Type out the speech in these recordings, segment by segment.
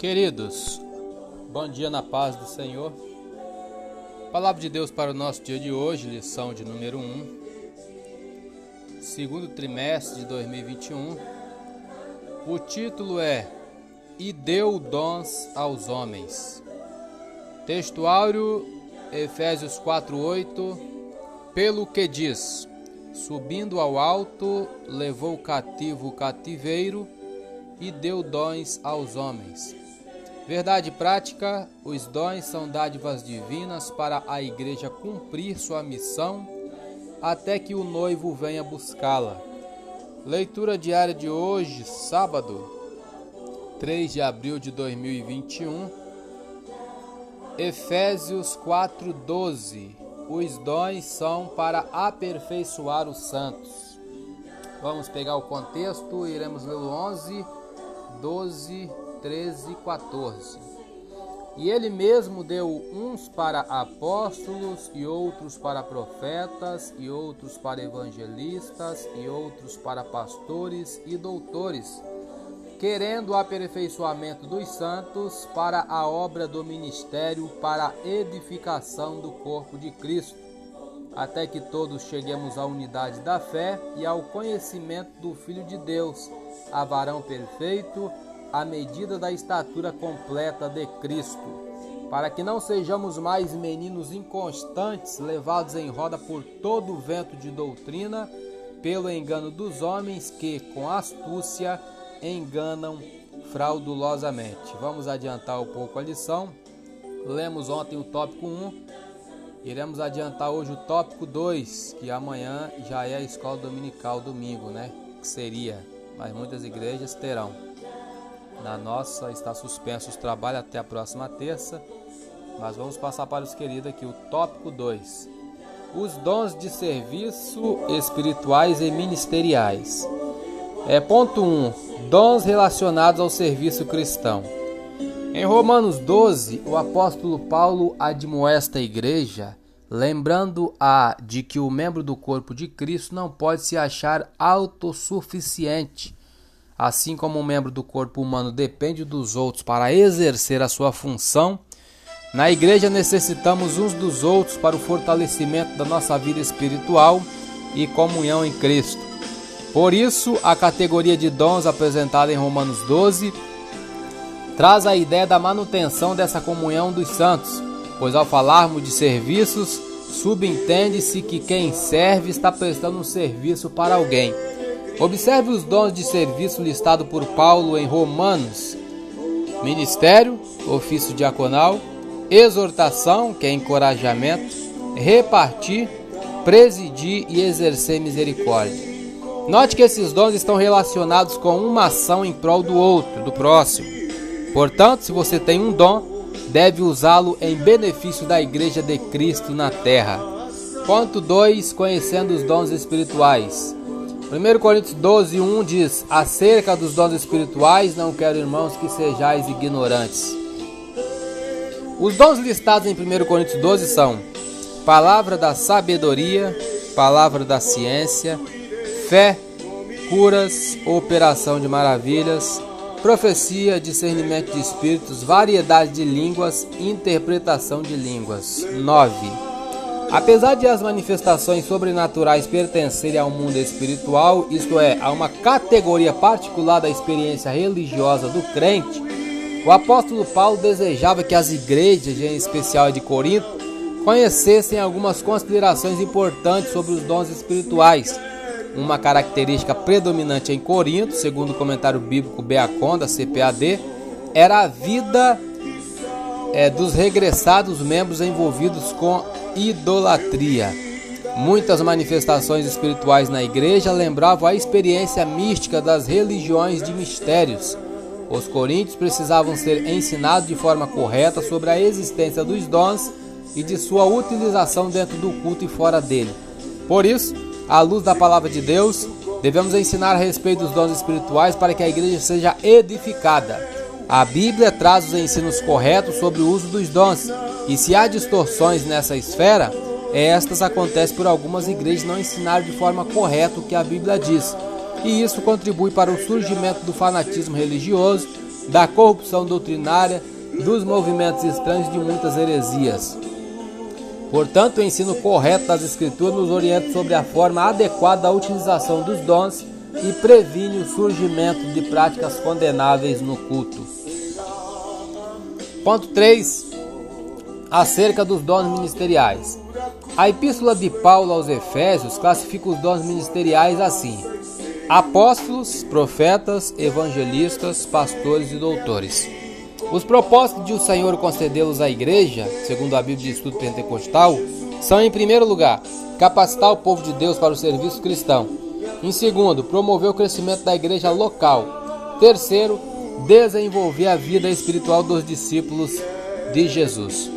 Queridos, bom dia na paz do Senhor. Palavra de Deus para o nosso dia de hoje, lição de número 1, segundo trimestre de 2021. O título é E deu dons aos homens. Textuário Efésios 4:8 Pelo que diz: Subindo ao alto, levou cativo o cativeiro e deu dons aos homens. Verdade prática: os dons são dádivas divinas para a igreja cumprir sua missão até que o noivo venha buscá-la. Leitura diária de hoje, sábado, 3 de abril de 2021. Efésios 4:12. Os dons são para aperfeiçoar os santos. Vamos pegar o contexto, iremos ler o 11, 12, 13 e 14. E ele mesmo deu uns para apóstolos, e outros para profetas, e outros para evangelistas, e outros para pastores e doutores, querendo o aperfeiçoamento dos santos para a obra do ministério, para a edificação do corpo de Cristo, até que todos cheguemos à unidade da fé e ao conhecimento do Filho de Deus, a varão perfeito à medida da estatura completa de Cristo, para que não sejamos mais meninos inconstantes, levados em roda por todo o vento de doutrina, pelo engano dos homens que, com astúcia, enganam fraudulosamente. Vamos adiantar um pouco a lição. Lemos ontem o tópico 1, iremos adiantar hoje o tópico 2, que amanhã já é a escola dominical, domingo, né? Que seria, mas muitas igrejas terão. Na nossa está suspenso os trabalhos até a próxima terça. Mas vamos passar para os queridos aqui o tópico 2. Os dons de serviço espirituais e ministeriais. É ponto 1. Um, dons relacionados ao serviço cristão. Em Romanos 12, o apóstolo Paulo admoesta a igreja, lembrando-a de que o membro do corpo de Cristo não pode se achar autossuficiente Assim como um membro do corpo humano depende dos outros para exercer a sua função, na igreja necessitamos uns dos outros para o fortalecimento da nossa vida espiritual e comunhão em Cristo. Por isso, a categoria de dons apresentada em Romanos 12 traz a ideia da manutenção dessa comunhão dos santos, pois ao falarmos de serviços, subentende-se que quem serve está prestando um serviço para alguém. Observe os dons de serviço listado por Paulo em Romanos: ministério, ofício diaconal, exortação, que é encorajamento, repartir, presidir e exercer misericórdia. Note que esses dons estão relacionados com uma ação em prol do outro, do próximo. Portanto, se você tem um dom, deve usá-lo em benefício da Igreja de Cristo na terra. Ponto 2: Conhecendo os dons espirituais. 1 Coríntios 12, 1 diz: Acerca dos dons espirituais, não quero, irmãos, que sejais ignorantes. Os dons listados em 1 Coríntios 12 são palavra da sabedoria, palavra da ciência, fé, curas, operação de maravilhas, profecia, discernimento de espíritos, variedade de línguas, interpretação de línguas. 9. Apesar de as manifestações sobrenaturais pertencerem ao mundo espiritual, isto é, a uma categoria particular da experiência religiosa do crente, o apóstolo Paulo desejava que as igrejas, em especial de Corinto, conhecessem algumas considerações importantes sobre os dons espirituais. Uma característica predominante em Corinto, segundo o comentário bíblico Beacon da CPAD, era a vida é, dos regressados membros envolvidos com idolatria. Muitas manifestações espirituais na igreja lembravam a experiência mística das religiões de mistérios. Os coríntios precisavam ser ensinados de forma correta sobre a existência dos dons e de sua utilização dentro do culto e fora dele. Por isso, à luz da palavra de Deus, devemos ensinar a respeito dos dons espirituais para que a igreja seja edificada. A Bíblia traz os ensinos corretos sobre o uso dos dons e se há distorções nessa esfera, estas acontecem por algumas igrejas não ensinarem de forma correta o que a Bíblia diz. E isso contribui para o surgimento do fanatismo religioso da corrupção doutrinária, dos movimentos estranhos e de muitas heresias. Portanto, o ensino correto das Escrituras nos orienta sobre a forma adequada da utilização dos dons e previne o surgimento de práticas condenáveis no culto. Ponto 3. Acerca dos dons ministeriais. A epístola de Paulo aos Efésios classifica os dons ministeriais assim: apóstolos, profetas, evangelistas, pastores e doutores. Os propósitos de o Senhor concedê-los à igreja, segundo a Bíblia de Estudo Pentecostal, são, em primeiro lugar, capacitar o povo de Deus para o serviço cristão. Em segundo, promover o crescimento da igreja local. Terceiro, desenvolver a vida espiritual dos discípulos de Jesus.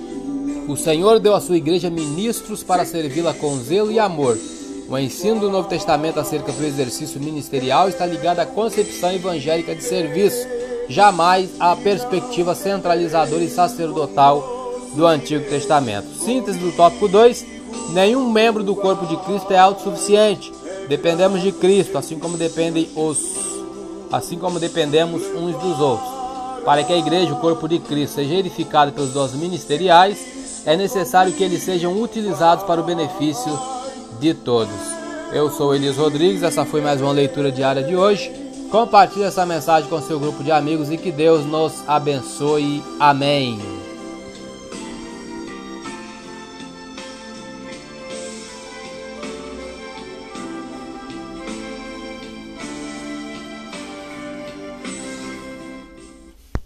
O Senhor deu à sua igreja ministros para servi-la com zelo e amor. O ensino do Novo Testamento acerca do exercício ministerial está ligado à concepção evangélica de serviço, jamais à perspectiva centralizadora e sacerdotal do Antigo Testamento. Síntese do tópico 2: Nenhum membro do corpo de Cristo é autossuficiente. Dependemos de Cristo, assim como dependem os assim como dependemos uns dos outros. Para que a igreja, o corpo de Cristo, seja edificada pelos dons ministeriais, é necessário que eles sejam utilizados para o benefício de todos. Eu sou Elias Rodrigues, essa foi mais uma leitura diária de hoje. Compartilhe essa mensagem com seu grupo de amigos e que Deus nos abençoe. Amém.